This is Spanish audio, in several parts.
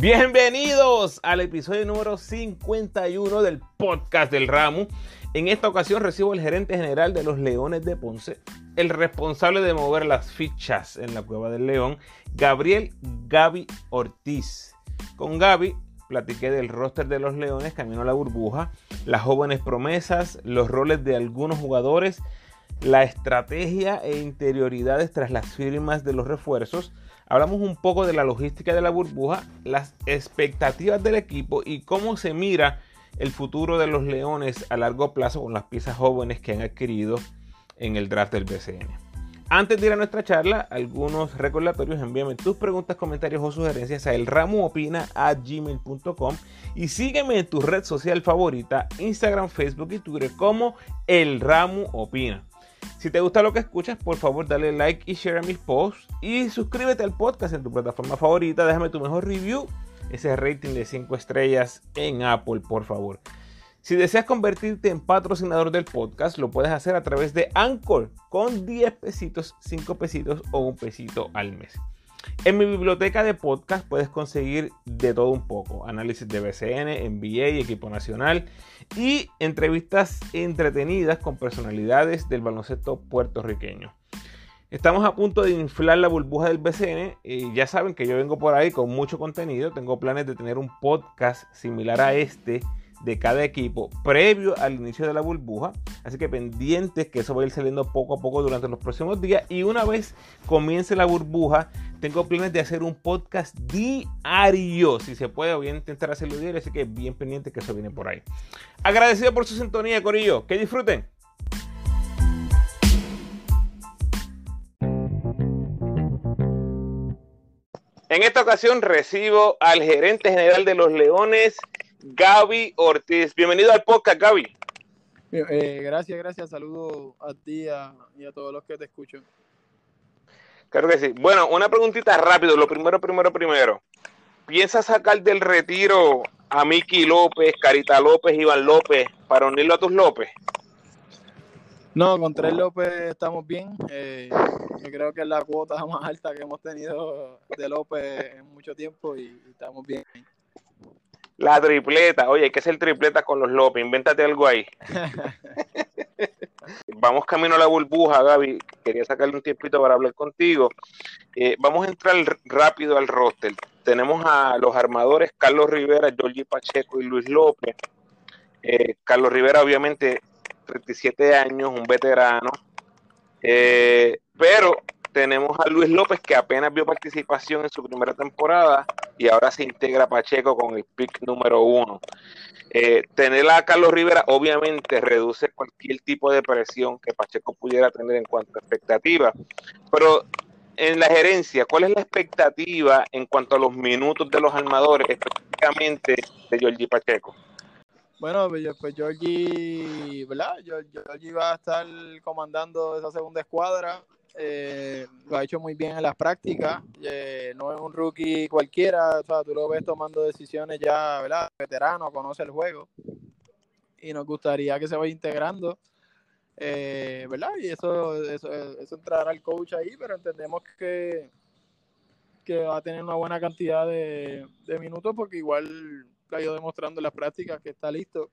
Bienvenidos al episodio número 51 del podcast del Ramo. En esta ocasión recibo el gerente general de los Leones de Ponce, el responsable de mover las fichas en la Cueva del León, Gabriel Gaby Ortiz. Con Gaby platiqué del roster de los Leones, camino a la burbuja, las jóvenes promesas, los roles de algunos jugadores, la estrategia e interioridades tras las firmas de los refuerzos. Hablamos un poco de la logística de la burbuja, las expectativas del equipo y cómo se mira el futuro de los Leones a largo plazo con las piezas jóvenes que han adquirido en el draft del BCN. Antes de ir a nuestra charla, algunos recordatorios, envíame tus preguntas, comentarios o sugerencias a elramuopina.gmail.com y sígueme en tu red social favorita, Instagram, Facebook y Twitter como El Ramu Opina. Si te gusta lo que escuchas, por favor dale like y share a mis posts y suscríbete al podcast en tu plataforma favorita, déjame tu mejor review, ese rating de 5 estrellas en Apple, por favor. Si deseas convertirte en patrocinador del podcast, lo puedes hacer a través de Anchor con 10 pesitos, 5 pesitos o un pesito al mes. En mi biblioteca de podcast puedes conseguir de todo un poco. Análisis de BCN, NBA, equipo nacional y entrevistas entretenidas con personalidades del baloncesto puertorriqueño. Estamos a punto de inflar la burbuja del BCN y ya saben que yo vengo por ahí con mucho contenido. Tengo planes de tener un podcast similar a este de cada equipo previo al inicio de la burbuja. Así que pendientes que eso va a ir saliendo poco a poco durante los próximos días. Y una vez comience la burbuja, tengo planes de hacer un podcast diario. Si se puede, voy a intentar hacerlo diario. Así que bien pendiente que eso viene por ahí. Agradecido por su sintonía, Corillo. Que disfruten. En esta ocasión recibo al gerente general de los Leones, Gaby Ortiz. Bienvenido al podcast, Gaby. Eh, gracias, gracias. Saludos a ti y a todos los que te escuchan. Claro que sí. Bueno, una preguntita rápido. Lo primero, primero, primero. ¿Piensas sacar del retiro a Miki López, Carita López, Iván López para unirlo a tus López? No, con tres López estamos bien. Eh, yo creo que es la cuota más alta que hemos tenido de López en mucho tiempo y estamos bien. La tripleta. Oye, hay que hacer tripleta con los López. Invéntate algo ahí. vamos camino a la burbuja, Gaby. Quería sacarle un tiempito para hablar contigo. Eh, vamos a entrar rápido al roster. Tenemos a los armadores Carlos Rivera, Georgie Pacheco y Luis López. Eh, Carlos Rivera, obviamente, 37 años, un veterano. Eh, pero tenemos a Luis López que apenas vio participación en su primera temporada y ahora se integra Pacheco con el pick número uno. Eh, tener a Carlos Rivera obviamente reduce cualquier tipo de presión que Pacheco pudiera tener en cuanto a expectativa, pero en la gerencia, ¿cuál es la expectativa en cuanto a los minutos de los armadores, específicamente de Georgie Pacheco? Bueno, pues, pues ¿verdad? Georgie va a estar comandando esa segunda escuadra eh, lo ha hecho muy bien en las prácticas, eh, no es un rookie cualquiera, o sea, tú lo ves tomando decisiones ya, ¿verdad? Veterano, conoce el juego y nos gustaría que se vaya integrando, eh, ¿verdad? Y eso, eso, eso entrará el coach ahí, pero entendemos que, que va a tener una buena cantidad de, minutos porque igual ha ido demostrando en las prácticas que está listo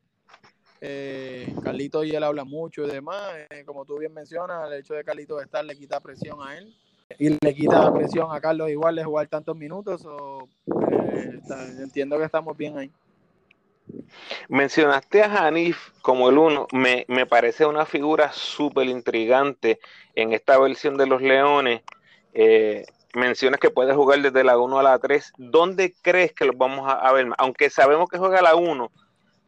eh, Carlito y él habla mucho y demás. Eh, como tú bien mencionas, el hecho de Carlito estar le quita presión a él y le quita presión a Carlos igual de jugar tantos minutos. O, eh, entiendo que estamos bien ahí. Mencionaste a Hanif como el uno, me, me parece una figura súper intrigante en esta versión de los Leones. Eh, mencionas que puede jugar desde la 1 a la 3. ¿Dónde crees que los vamos a, a ver? Aunque sabemos que juega la 1,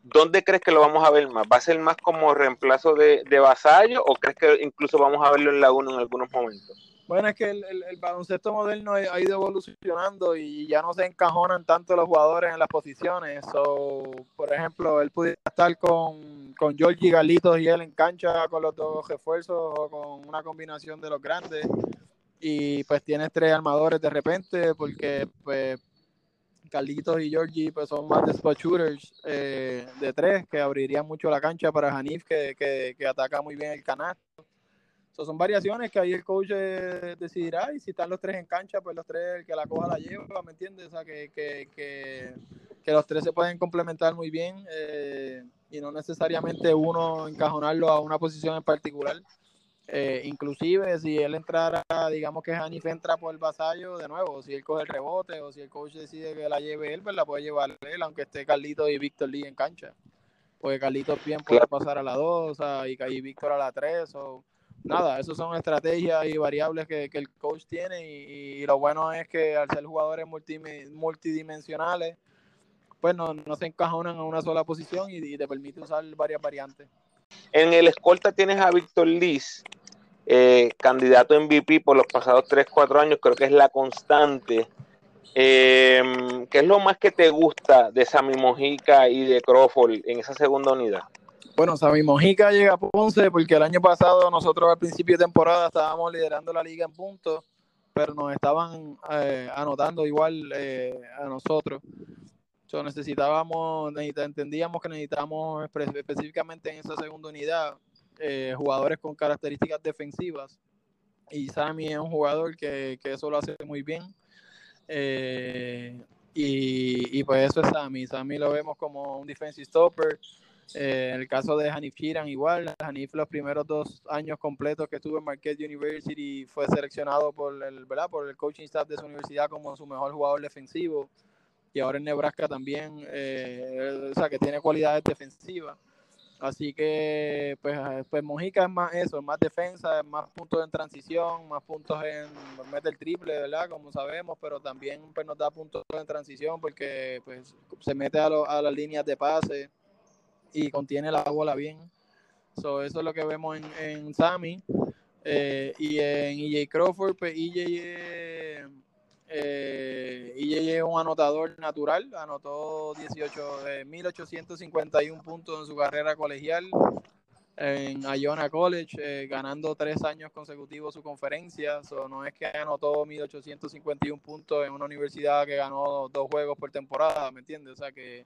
¿dónde crees que lo vamos a ver más? ¿Va a ser más como reemplazo de, de Vasallo o crees que incluso vamos a verlo en la 1 en algunos momentos? Bueno, es que el, baloncesto moderno ha ido evolucionando y ya no se encajonan tanto los jugadores en las posiciones. So, por ejemplo, él pudiera estar con, con Georgie Galitos y él en cancha con los dos refuerzos o con una combinación de los grandes. Y pues tienes tres armadores de repente porque pues Carlitos y Georgie pues son más de spot shooters eh, de tres que abrirían mucho la cancha para Hanif que, que, ataca muy bien el canasto. son variaciones que ahí el coach eh, decidirá y si están los tres en cancha, pues los tres, el que la coja la lleva, ¿me entiendes? O sea, que, que, que, que los tres se pueden complementar muy bien eh, y no necesariamente uno encajonarlo a una posición en particular. Eh, inclusive si él entrara, digamos que Hanif entra por el vasallo de nuevo, si él coge el rebote o si el coach decide que la lleve él, pues la puede llevar él, aunque esté Carlito y Víctor Lee en cancha. Porque Carlito bien puede pasar a la 2 y, y Víctor a la 3. O, nada, eso son estrategias y variables que, el coach tiene y, lo bueno es que al ser jugadores multidimensionales, pues no, se encajonan en una sola posición y, te permite usar varias variantes. En el escolta tienes a Víctor Liz, eh, candidato MVP por los pasados 3-4 años, creo que es la constante. Eh, ¿Qué es lo más que te gusta de Sammy Mojica y de Crawford en esa segunda unidad? Bueno, Sammy Mojica llega a Ponce porque el año pasado nosotros al principio de temporada estábamos liderando la liga en puntos, pero nos estaban eh, anotando igual eh, a nosotros. So, necesitábamos, entendíamos que necesitábamos específicamente en esa segunda unidad eh, jugadores con características defensivas. Y Sammy es un jugador que, que eso lo hace muy bien. y, y, pues eso es Sammy. Sammy lo vemos como un defensive stopper. Eh, en el caso de Hanif Shiran, igual. Hanif, los primeros dos años completos que estuvo en Marquette University, fue seleccionado por el, ¿verdad? por el coaching staff de su universidad como su mejor jugador defensivo. Y ahora en Nebraska también, eh, o sea, que tiene cualidades defensivas. Así que, pues, pues Mojica es más eso, más defensa, más puntos en transición, más puntos en mete el triple, ¿verdad? Como sabemos, pero también pues, nos da puntos en transición porque pues, se mete a, a las líneas de pase y contiene la bola bien. eso es lo que vemos en, en Sammy. Eh, y en EJ Crawford, pues EJ, eh, EJ es un anotador natural, anotó 18, 1851 puntos en su carrera colegial en Iona College, eh, ganando tres años consecutivos su conferencia. So, no es que anotó 1851 puntos en una universidad que ganó dos juegos por temporada, ¿me entiendes? O sea que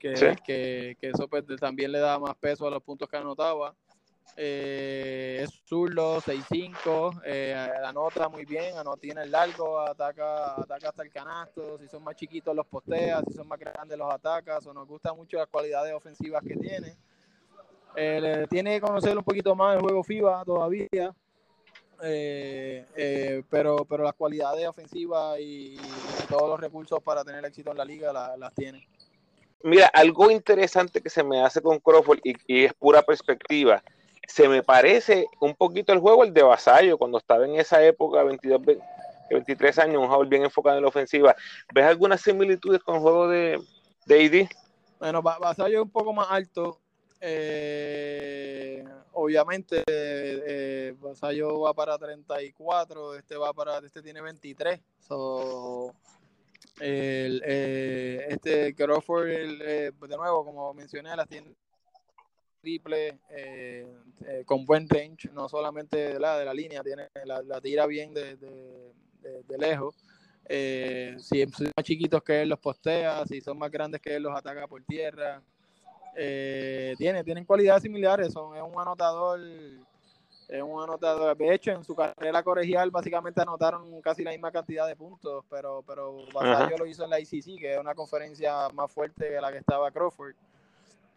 que, que, eso pues, también le da más peso a los puntos que anotaba. Eh, es zurdo, 6-5, eh, anota muy bien, anota, tiene el largo, ataca, ataca hasta el canasto, si son más chiquitos los posteas, si son más grandes los atacas, o nos gusta mucho las cualidades ofensivas que tiene. Eh, tiene que conocer un poquito más el juego FIBA todavía, eh, pero, pero las cualidades ofensivas y, todos los recursos para tener éxito en la liga las tiene. Mira, algo interesante que se me hace con Crawford y, es pura perspectiva. Se me parece un poquito el juego el de Vasallo, cuando estaba en esa época, 22, 23 años, un jugador bien enfocado en la ofensiva. ¿Ves algunas similitudes con el juego de, de AD? Bueno, Vasallo es un poco más alto. Eh, obviamente, eh, Vasallo va para 34, este va para, este tiene 23. So, el, eh, este Crawford, eh, de nuevo, como mencioné, las tiene triple eh, con buen range, no solamente de la, de la línea, tiene la, tira bien de, de, lejos. si son más chiquitos que él los postea, si son más grandes que él los ataca por tierra. tiene, tienen cualidades similares, son, es un anotador es un anotador. De hecho, en su carrera colegial básicamente anotaron casi la misma cantidad de puntos, pero, pero Vasallo lo hizo en la ICC, que es una conferencia más fuerte que la que estaba Crawford.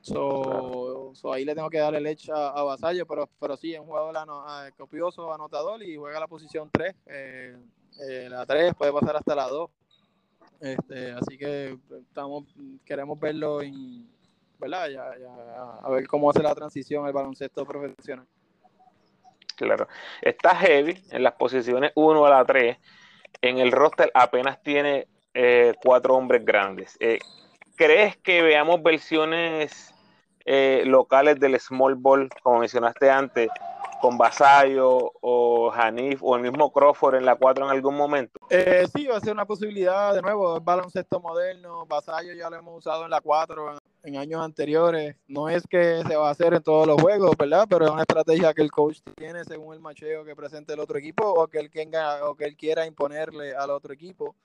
So, ahí le tengo que dar el edge a, a pero, pero sí, es un jugador ah, copioso, anotador y juega la posición 3. Eh, eh, la 3 puede pasar hasta la 2. Este, así que estamos queremos verlo en, ¿verdad? A ver cómo hace la transición al baloncesto profesional. Claro. Está heavy en las posiciones 1 a la 3. En el roster apenas tiene eh, cuatro hombres grandes. Eh, ¿Crees que veamos versiones eh, locales del small ball, como mencionaste antes, con Basayo o Hanif o el mismo Crawford en la 4 en algún momento? sí, va a ser una posibilidad de nuevo. El baloncesto moderno, Basayo ya lo hemos usado en la 4 en años anteriores. No es que se va a hacer en todos los juegos, ¿verdad? Pero es una estrategia que el coach tiene según el macheo que presente el otro equipo o que él, tenga, o que él quiera imponerle al otro equipo.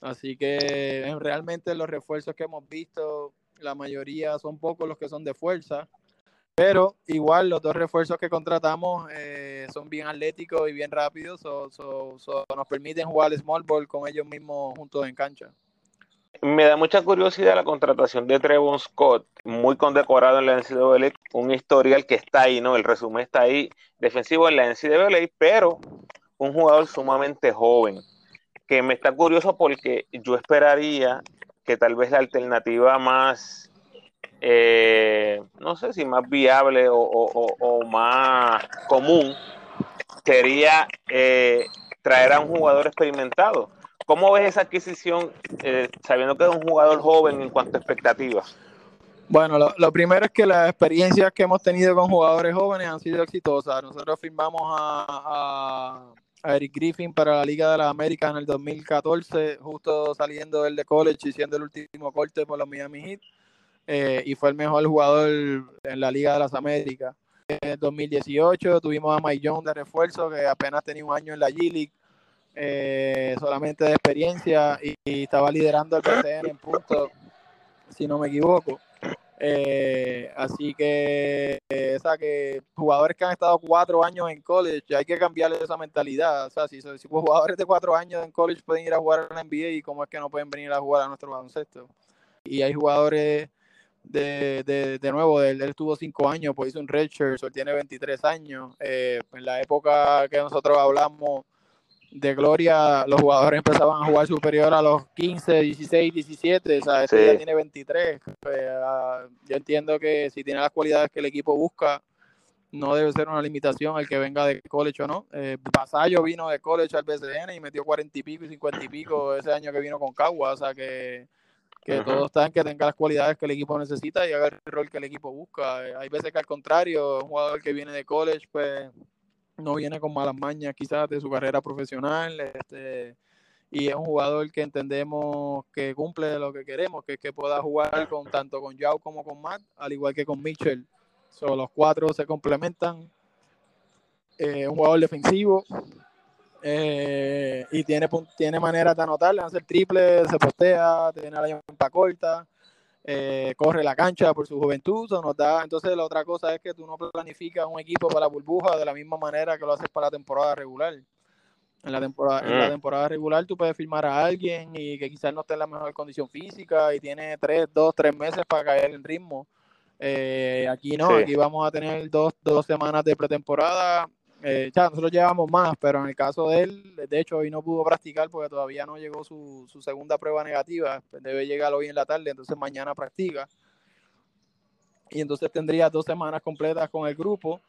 Así que realmente los refuerzos que hemos visto, la mayoría son pocos los que son de fuerza. pero igual los dos refuerzos que contratamos eh, son bien atléticos y bien rápidos, nos permiten jugar small ball con ellos mismos juntos en cancha. Me da mucha curiosidad la contratación de Trevon Scott, muy condecorado en la NCAA, un historial que está ahí, ¿no? El resumen está ahí, defensivo en la NCAA, pero un jugador sumamente joven, que me está curioso porque yo esperaría que tal vez la alternativa más, eh, no sé si más viable o, más común sería eh, traer a un jugador experimentado. ¿Cómo ves esa adquisición eh, sabiendo que es un jugador joven en cuanto a expectativas? Bueno, lo, primero es que las experiencias que hemos tenido con jugadores jóvenes han sido exitosas. Nosotros firmamos a, Eric Griffin para la Liga de las Américas en el 2014, justo saliendo del de college y siendo el último corte por los Miami Heat. Eh, y fue el mejor jugador en la Liga de las Américas. En 2018 tuvimos a Mike Jones de refuerzo, que apenas tenía un año en la G-League, eh, solamente de experiencia, y, y, estaba liderando el PCN en puntos, si no me equivoco. Eh, así que, eh, que jugadores que han estado cuatro años en college, hay que cambiarle esa mentalidad. O sea, si, si jugadores de cuatro años en college pueden ir a jugar a la NBA y cómo es que no pueden venir a jugar a nuestro baloncesto. Y hay jugadores de, de, de nuevo, él, estuvo cinco años, pues hizo un redshirt, él tiene 23 años. Eh, en la época que nosotros hablamos, de Gloria, los jugadores empezaban a jugar superior a los 15, 16, 17, o sea, este ya tiene 23. Pues, ah, yo entiendo que si tiene las cualidades que el equipo busca, no debe ser una limitación el que venga de college o no. Eh, vino de college al BCN y metió 40 y pico y 50 y pico ese año que vino con Cagua, o sea que, que todo está en que tenga las cualidades que el equipo necesita y haga el rol que el equipo busca. Eh, hay veces que al contrario, un jugador que viene de college, pues no viene con malas mañas quizás de su carrera profesional, este, y es un jugador que entendemos que cumple lo que queremos, que que pueda jugar con tanto con Yao como con Matt, al igual que con Mitchell. So, los cuatro se complementan. Es un jugador defensivo eh, y tiene, tiene manera de anotar, hacer triple, se postea, tiene la llanta corta. Eh, corre la cancha por su juventud, nos da, entonces la otra cosa es que tú no planificas un equipo para la burbuja de la misma manera que lo haces para la temporada regular. En la temporada, en la mm. temporada regular tú puedes firmar a alguien y que quizás no esté en la mejor condición física y tiene tres, dos, tres meses para caer en ritmo. Eh, aquí no, aquí vamos a tener dos, dos semanas de pretemporada eh, ya, nosotros llevamos más, pero en el caso de él, de hecho, hoy no pudo practicar porque todavía no llegó su, segunda prueba negativa. Debe llegar hoy en la tarde, entonces mañana practica. Y entonces tendría dos semanas completas con el grupo.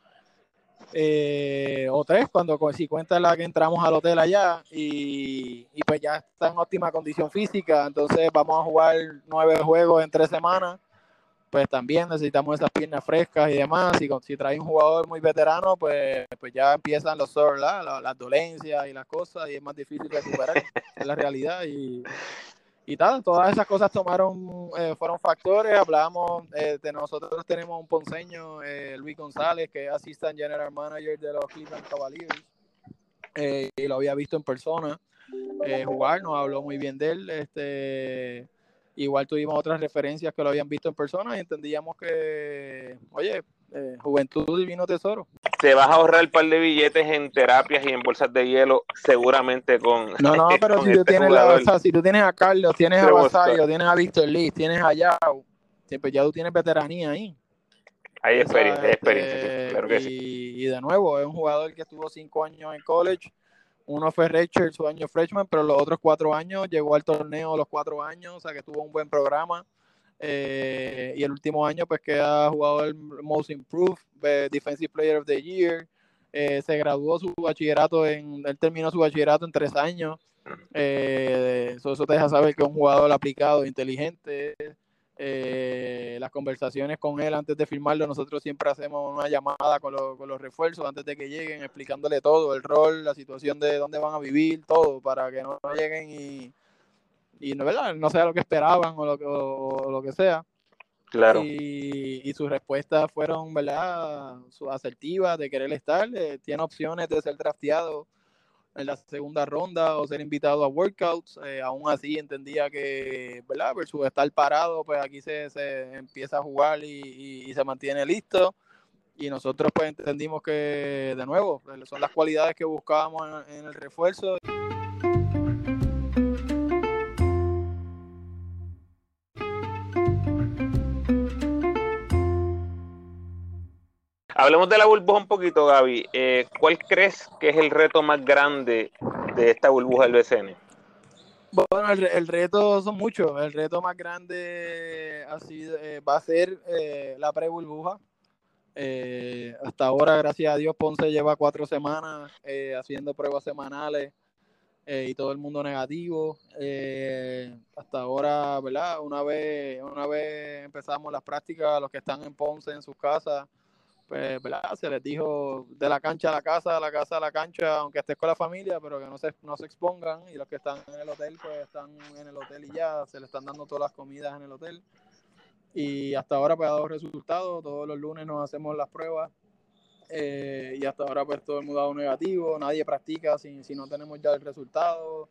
Eh, o tres, cuando si cuenta la que entramos al hotel allá y pues ya está en óptima condición física. Entonces vamos a jugar nueve juegos en tres semanas pues también necesitamos esas piernas frescas y demás. Y si trae un jugador muy veterano, pues, pues ya empiezan los las dolencias y las cosas, y es más difícil recuperar, la realidad. Y, y tal, todas esas cosas tomaron, eh, fueron factores. Hablábamos eh, de nosotros, tenemos un ponceño, eh, Luis González, que es Assistant General Manager de los Cleveland Cavaliers, y lo había visto en persona jugar, nos habló muy bien de él. Este Igual tuvimos otras referencias que lo habían visto en persona y entendíamos que, oye, eh, juventud divino tesoro. Te vas a ahorrar un par de billetes en terapias y en bolsas de hielo, seguramente con. No, no, pero si, tú este tienes la, si tú tienes a Carlos, tienes a Basayo, tienes a Víctor Lee, tienes a Yao, siempre ya tú tienes veteranía ahí. Hay experiencia, hay experiencia, este, claro que y, sí. Y de nuevo, es un jugador que estuvo cinco años en college uno fue Richard su año freshman, pero los otros cuatro años llegó al torneo los cuatro años, o sea que tuvo un buen programa. Eh, y el último año, pues que ha jugado el Most Improved, eh, Defensive Player of the Year. Eh, se graduó su bachillerato en, él terminó su bachillerato en tres años. eso, eso te deja saber que es un jugador aplicado, inteligente, eh, las conversaciones con él antes de firmarlo, nosotros siempre hacemos una llamada con, los refuerzos antes de que lleguen, explicándole todo, el rol, la situación de dónde van a vivir, todo, para que no, lleguen y, y no, ¿verdad? no sea lo que esperaban o lo que, lo que sea. Claro. Y, y, sus respuestas fueron, ¿verdad? asertivas de querer estar. Eh, tiene opciones de ser drafteado en la segunda ronda o ser invitado a workouts. Eh, aún así entendía que, ¿verdad? Versus estar parado, pues aquí se, se empieza a jugar y, se mantiene listo. y nosotros pues entendimos que de nuevo son las cualidades que buscábamos en, el refuerzo. Hablemos de la burbuja un poquito, Gaby. Eh, ¿Cuál crees que es el reto más grande de esta burbuja del BCN? Bueno, el, reto son muchos. El reto más grande ha eh, va a ser eh, la pre-burbuja. Eh, hasta ahora, gracias a Dios, Ponce lleva cuatro semanas haciendo pruebas semanales y todo el mundo negativo. hasta ahora, ¿verdad? Una vez, una vez empezamos las prácticas, los que están en Ponce en sus casas, pues. Se les dijo de la cancha a la casa, de la casa a la cancha, aunque estés con la familia, pero que no se, no se expongan. Y los que están en el hotel, pues están en el hotel y ya, se le están dando todas las comidas en el hotel. Y hasta ahora, pues ha dado resultados. Todos los lunes nos hacemos las pruebas. Eh, y hasta ahora, pues todo el mundo ha dado negativo. Nadie practica si, si no tenemos ya el resultado.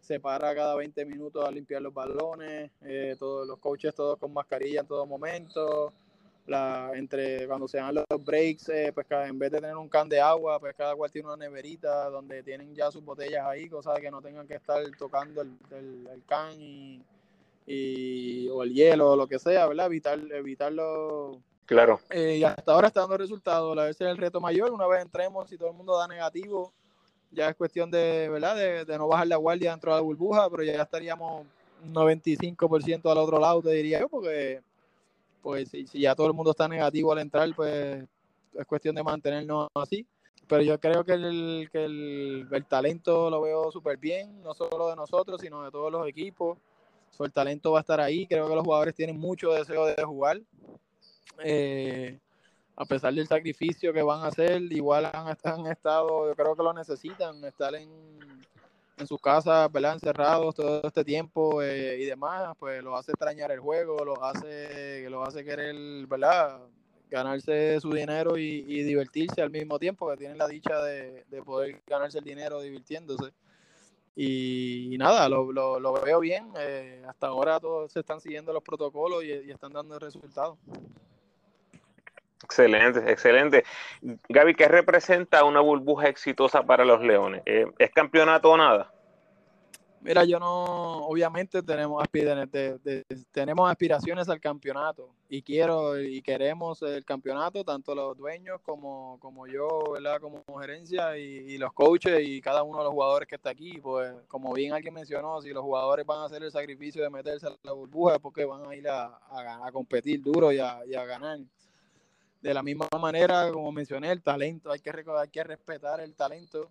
Se para cada 20 minutos a limpiar los balones. Eh, todos los coaches, todos con mascarilla en todo momento la, entre cuando se dan los breaks, eh, pues en vez de tener un can de agua, pues cada cual tiene una neverita donde tienen ya sus botellas ahí, cosa que no tengan que estar tocando el, el, can y, o el hielo o lo que sea, ¿verdad? Evitar, evitarlo. Claro. Eh, y hasta ahora está dando resultados. A veces es el reto mayor. Una vez entremos, si todo el mundo da negativo, ya es cuestión de, ¿verdad? De, de no bajar la guardia dentro de la burbuja, pero ya estaríamos un 95% al otro lado, te diría yo, porque pues si, ya todo el mundo está negativo al entrar, pues es cuestión de mantenernos así. Pero yo creo que el, que el, talento lo veo súper bien, no solo de nosotros, sino de todos los equipos. el talento va a estar ahí. Creo que los jugadores tienen mucho deseo de jugar. Eh, a pesar del sacrificio que van a hacer, igual han, han, estado, yo creo que lo necesitan, estar en, en sus casas, ¿verdad? Encerrados todo este tiempo eh, y demás, pues lo hace extrañar el juego, lo hace, lo hace querer, ¿verdad? Ganarse su dinero y, divertirse al mismo tiempo, que tienen la dicha de, poder ganarse el dinero divirtiéndose. Y, nada, lo, lo, veo bien. Eh, hasta ahora todos se están siguiendo los protocolos y, están dando resultados. Excelente, excelente. Gaby, ¿qué representa una burbuja exitosa para los Leones? Eh, ¿Es campeonato o nada? Mira, yo no, obviamente tenemos, tenemos aspiraciones al campeonato y quiero y queremos el campeonato, tanto los dueños como, como yo, ¿verdad? Como gerencia y, los coaches y cada uno de los jugadores que está aquí. Pues como bien alguien mencionó, si los jugadores van a hacer el sacrificio de meterse a la burbuja es porque van a ir a, a, competir duro y a ganar de la misma manera, como mencioné, el talento, hay que, hay que respetar el talento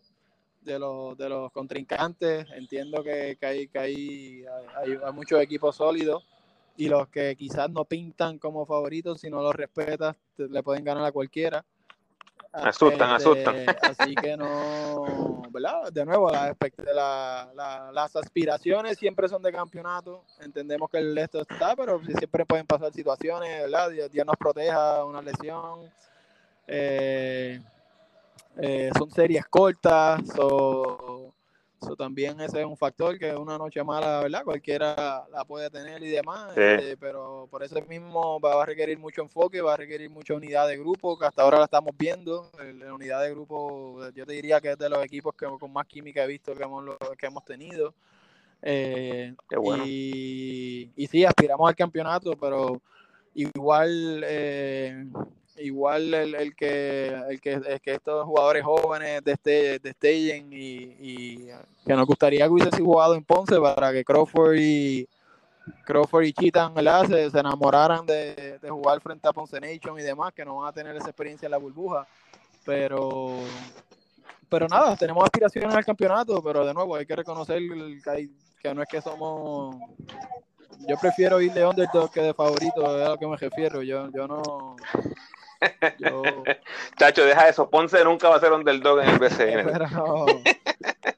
de los, de los contrincantes. Entiendo que, que, hay, que hay, hay, muchos equipos sólidos y los que quizás no pintan como favoritos, si no los respetas, le pueden ganar a cualquiera. Asustan, este, asustan. Así que no, ¿verdad? De nuevo, la, la, las aspiraciones siempre son de campeonato. Entendemos que el esto está, pero siempre pueden pasar situaciones, ¿verdad? Dios, nos proteja una lesión. Eh, eh, son series cortas eso también ese es un factor que una noche mala, ¿verdad? Cualquiera la puede tener y demás, este, pero por eso mismo va a requerir mucho enfoque, va a requerir mucha unidad de grupo, que hasta ahora la estamos viendo. La unidad de grupo, yo te diría que es de los equipos que con más química he visto que hemos, que hemos tenido. Eh, y, y sí, aspiramos al campeonato, pero igual eh, igual el, el, que, el, que, es que estos jugadores jóvenes destellen y, y que nos gustaría que hubiese jugado en Ponce para que Crawford y Crawford y Chitan Se, enamoraran de, de, jugar frente a Ponce Nation y demás, que no van a tener esa experiencia en la burbuja. Pero pero nada, tenemos aspiraciones al campeonato, pero de nuevo hay que reconocer que, que no es que somos yo prefiero ir de underdog que de favorito, es a lo que me refiero. Yo, yo no, Chacho, deja eso. Ponce nunca va a ser underdog en el BCN.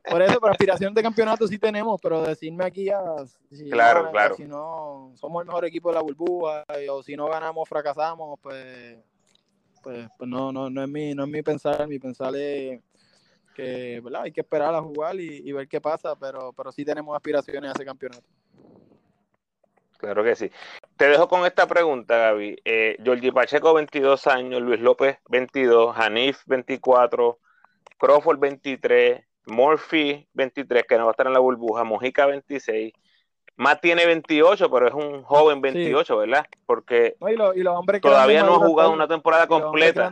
Por eso, por aspiración de campeonato sí tenemos, pero decirme aquí a, si claro, no, claro. si no somos el mejor equipo de la burbuja o si no ganamos fracasamos, pues, pues, pues, no, no, no es mi, no es mi pensar, mi pensar es que ¿verdad? hay que esperar a jugar y, ver qué pasa, pero, pero sí tenemos aspiraciones a ese campeonato. Claro que sí. Te dejo con esta pregunta, Gaby. Eh, Georgie Pacheco, 22 años, Luis López, 22, Hanif, 24, Crawford, 23, Murphy, 23, que no va a estar en la burbuja, Mojica, 26. Matt tiene 28, pero es un joven 28, ¿verdad? Porque todavía no ha jugado una temporada completa.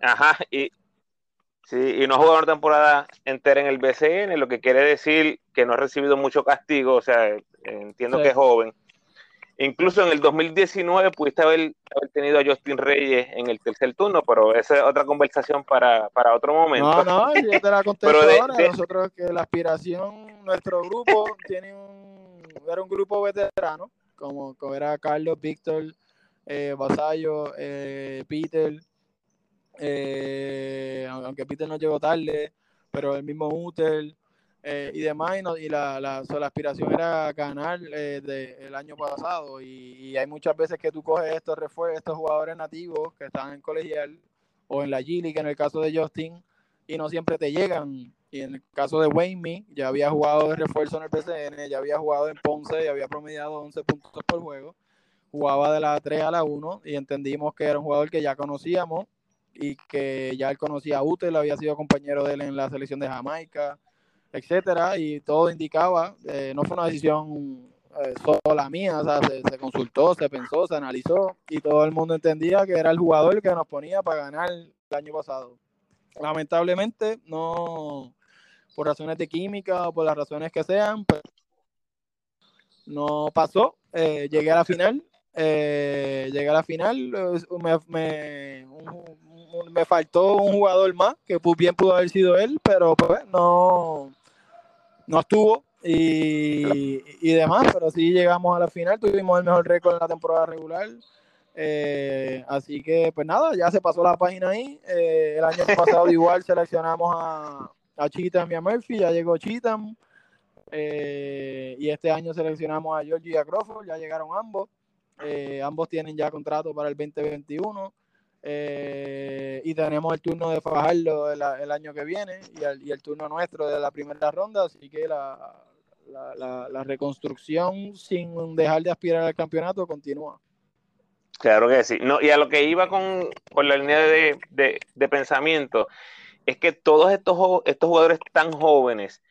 Ajá, y, sí, y no ha jugado una temporada entera en el BCN, lo que quiere decir que no ha recibido mucho castigo, o sea, entiendo que es joven. Incluso en el 2019 pudiste haber, tenido a Justin Reyes en el tercer turno, pero esa es otra conversación para, otro momento. No, no, yo te la contesto ahora. Nosotros que la aspiración, nuestro grupo tiene un, era un grupo veterano, como, era Carlos, Víctor, eh, Basayo, eh, Peter, eh, aunque Peter no llegó tarde, pero el mismo Uter, eh, y demás, y, la, la, aspiración era ganar eh, el año pasado. Y, hay muchas veces que tú coges estos refuerzos, estos jugadores nativos que están en colegial o en la G-League, en el caso de Justin, y no siempre te llegan. Y en el caso de Wayne, ya había jugado de refuerzo en el PCN, ya había jugado en Ponce, y había promediado 11 puntos por juego. Jugaba de la 3 a la 1 y entendimos que era un jugador que ya conocíamos y que ya él conocía a Utel, había sido compañero de él en la selección de Jamaica etcétera, y todo indicaba, eh, no fue una decisión eh, sola mía, se, consultó, se pensó, se analizó, y todo el mundo entendía que era el jugador que nos ponía para ganar el año pasado. Lamentablemente, no, por razones de química o por las razones que sean, pues, no pasó. Eh, llegué a la final, llegué a la final, me, me, me faltó un jugador más, que bien pudo haber sido él, pero pues no, no estuvo y, demás, pero sí llegamos a la final, tuvimos el mejor récord en la temporada regular. Eh, así que, pues nada, ya se pasó la página ahí. Eh, el año pasado igual seleccionamos a, a Cheatham y a Murphy, ya llegó Cheatham. Eh, y este año seleccionamos a Georgie y a Crawford, ya llegaron ambos. ambos tienen ya contrato para el 2021. Eh, y tenemos el turno de Fajardo el, año que viene y el, turno nuestro de la primera ronda, así que la, la, la, reconstrucción sin dejar de aspirar al campeonato continúa. Claro que sí. No, y a lo que iba con, con la línea de, de, pensamiento, es que todos estos, estos jugadores tan jóvenes,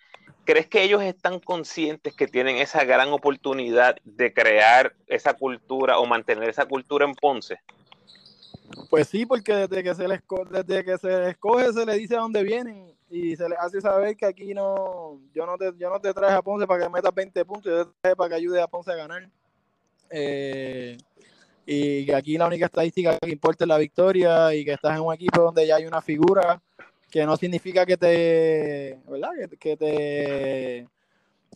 ¿crees que ellos están conscientes que tienen esa gran oportunidad de crear esa cultura o mantener esa cultura en Ponce? Pues sí, porque desde que se les desde que se escoge se le dice a dónde vienen y se les hace saber que aquí no yo no te yo no te traje a Ponce para que metas 20 puntos, yo te traje para que ayude a Ponce a ganar. Eh, y aquí la única estadística que importa es la victoria y que estás en un equipo donde ya hay una figura que no significa que te, ¿verdad? que te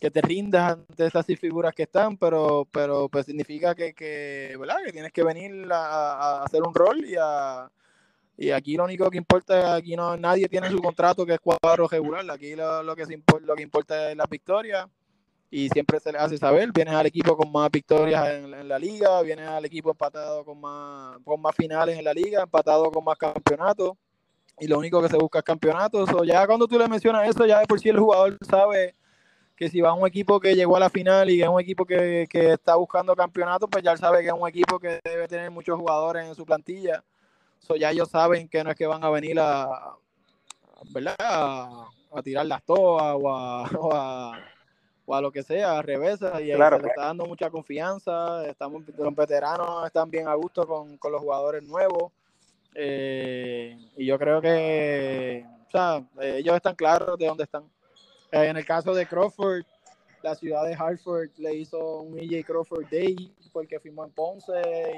que te rindas ante esas figuras que están, pero, pero pues significa que, que, ¿verdad? que tienes que venir a, hacer un rol y, a, y aquí lo único que importa, aquí no nadie tiene su contrato que es cuadro regular, aquí lo, lo que, se lo que importa es la victoria y siempre se le hace saber, vienes al equipo con más victorias en, la liga, vienes al equipo empatado con más, con más finales en la liga, empatado con más campeonatos y lo único que se busca es campeonatos, o ya cuando tú le mencionas eso, ya de por sí el jugador sabe que si va a un equipo que llegó a la final y es un equipo que, está buscando campeonato, pues ya él sabe que es un equipo que debe tener muchos jugadores en su plantilla. So, ya ellos saben que no es que van a venir a, ¿verdad? a, tirar las toas o a, o a, lo que sea, a revés. Y claro, se le está dando mucha confianza. Estamos, los veteranos están bien a gusto con, los jugadores nuevos. Eh, y yo creo que o sea, ellos están claros de dónde están. Eh, en el caso de Crawford, la ciudad de Hartford le hizo un EJ Crawford Day porque firmó en Ponce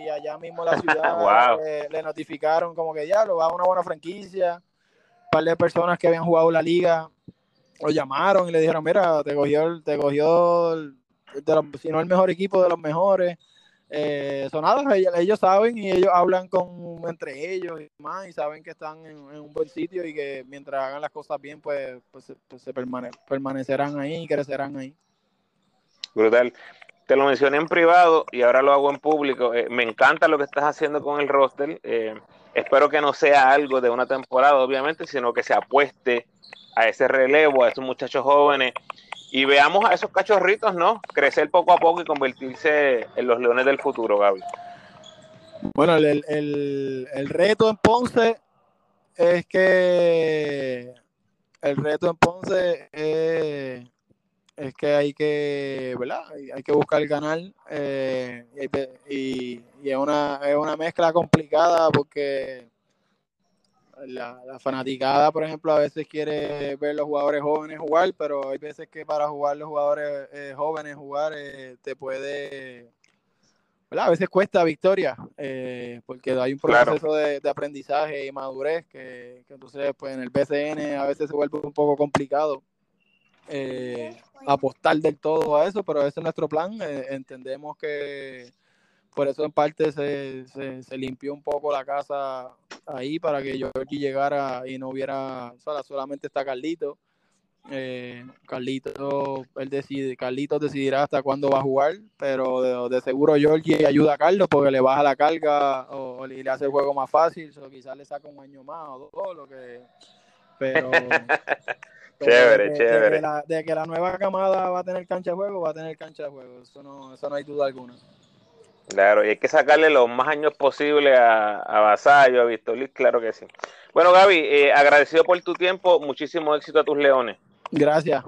y allá mismo la ciudad le, notificaron como que ya lo va a una buena franquicia. Un par de personas que habían jugado la liga lo llamaron y le dijeron, mira, te cogió, te cogió si no el mejor equipo de los mejores. Eh, son nada, ellos, saben y ellos hablan con entre ellos y más y saben que están en, un buen sitio y que mientras hagan las cosas bien, pues, pues, se pues permanecerán ahí y crecerán ahí. Brutal. Te lo mencioné en privado y ahora lo hago en público. Eh, me encanta lo que estás haciendo con el roster. Eh, espero que no sea algo de una temporada, obviamente, sino que se apueste a ese relevo, a esos muchachos jóvenes y veamos a esos cachorritos, ¿no? Crecer poco a poco y convertirse en los leones del futuro, Gaby. Bueno, el, el reto en Ponce es que el reto en Ponce es que hay que, ¿verdad? Hay que buscar el canal eh, y, es, una, es una mezcla complicada porque la, la, fanaticada, por ejemplo, a veces quiere ver los jugadores jóvenes jugar, pero hay veces que para jugar los jugadores eh, jóvenes jugar eh, te puede, ¿verdad? A veces cuesta victoria, porque hay un proceso de, aprendizaje y madurez que, que, entonces pues en el BCN a veces se vuelve un poco complicado eh, apostar del todo a eso, pero ese es nuestro plan. Eh, entendemos que por eso en parte se, se, limpió un poco la casa ahí para que Georgie llegara y no hubiera, solamente está Carlito. Eh, Carlito, él decide, Carlitos decidirá hasta cuándo va a jugar, pero de, seguro Georgie ayuda a Carlos porque le baja la carga o, le hace el juego más fácil, o quizás le saca un año más o dos, lo que pero Chévere, chévere. De que, la, nueva camada va a tener cancha de juego, va a tener cancha de juego. Eso no, eso no hay duda alguna. Claro, y hay que sacarle los más años posible a, a Vasallo, a Víctor claro que sí. Bueno, Gaby, eh, agradecido por tu tiempo, muchísimo éxito a tus leones. Gracias.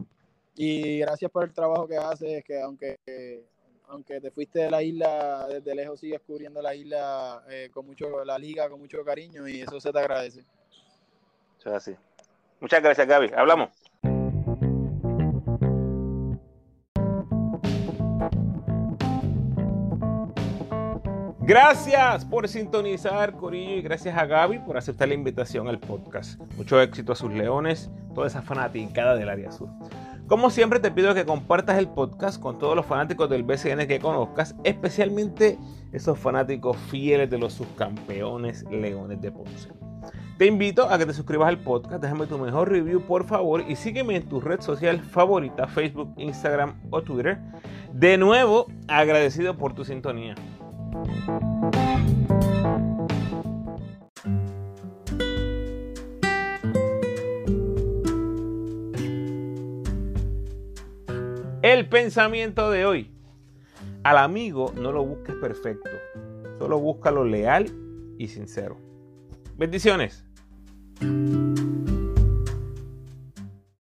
Y gracias por el trabajo que haces, que aunque aunque te fuiste de la isla, desde lejos sigues cubriendo la isla eh, con mucho, la liga con mucho cariño y eso se te agradece. Eso es así. Muchas gracias, Gaby. Hablamos. Gracias por sintonizar, Corillo, y gracias a Gaby por aceptar la invitación al podcast. Mucho éxito a sus leones, toda esa fanaticada del área sur. Como siempre, te pido que compartas el podcast con todos los fanáticos del BCN que conozcas, especialmente esos fanáticos fieles de los subcampeones Leones de Ponce. Te invito a que te suscribas al podcast, déjame tu mejor review por favor y sígueme en tu red social favorita, Facebook, Instagram o Twitter. De nuevo, agradecido por tu sintonía. El pensamiento de hoy. Al amigo no lo busques perfecto, solo búscalo leal y sincero. Bendiciones.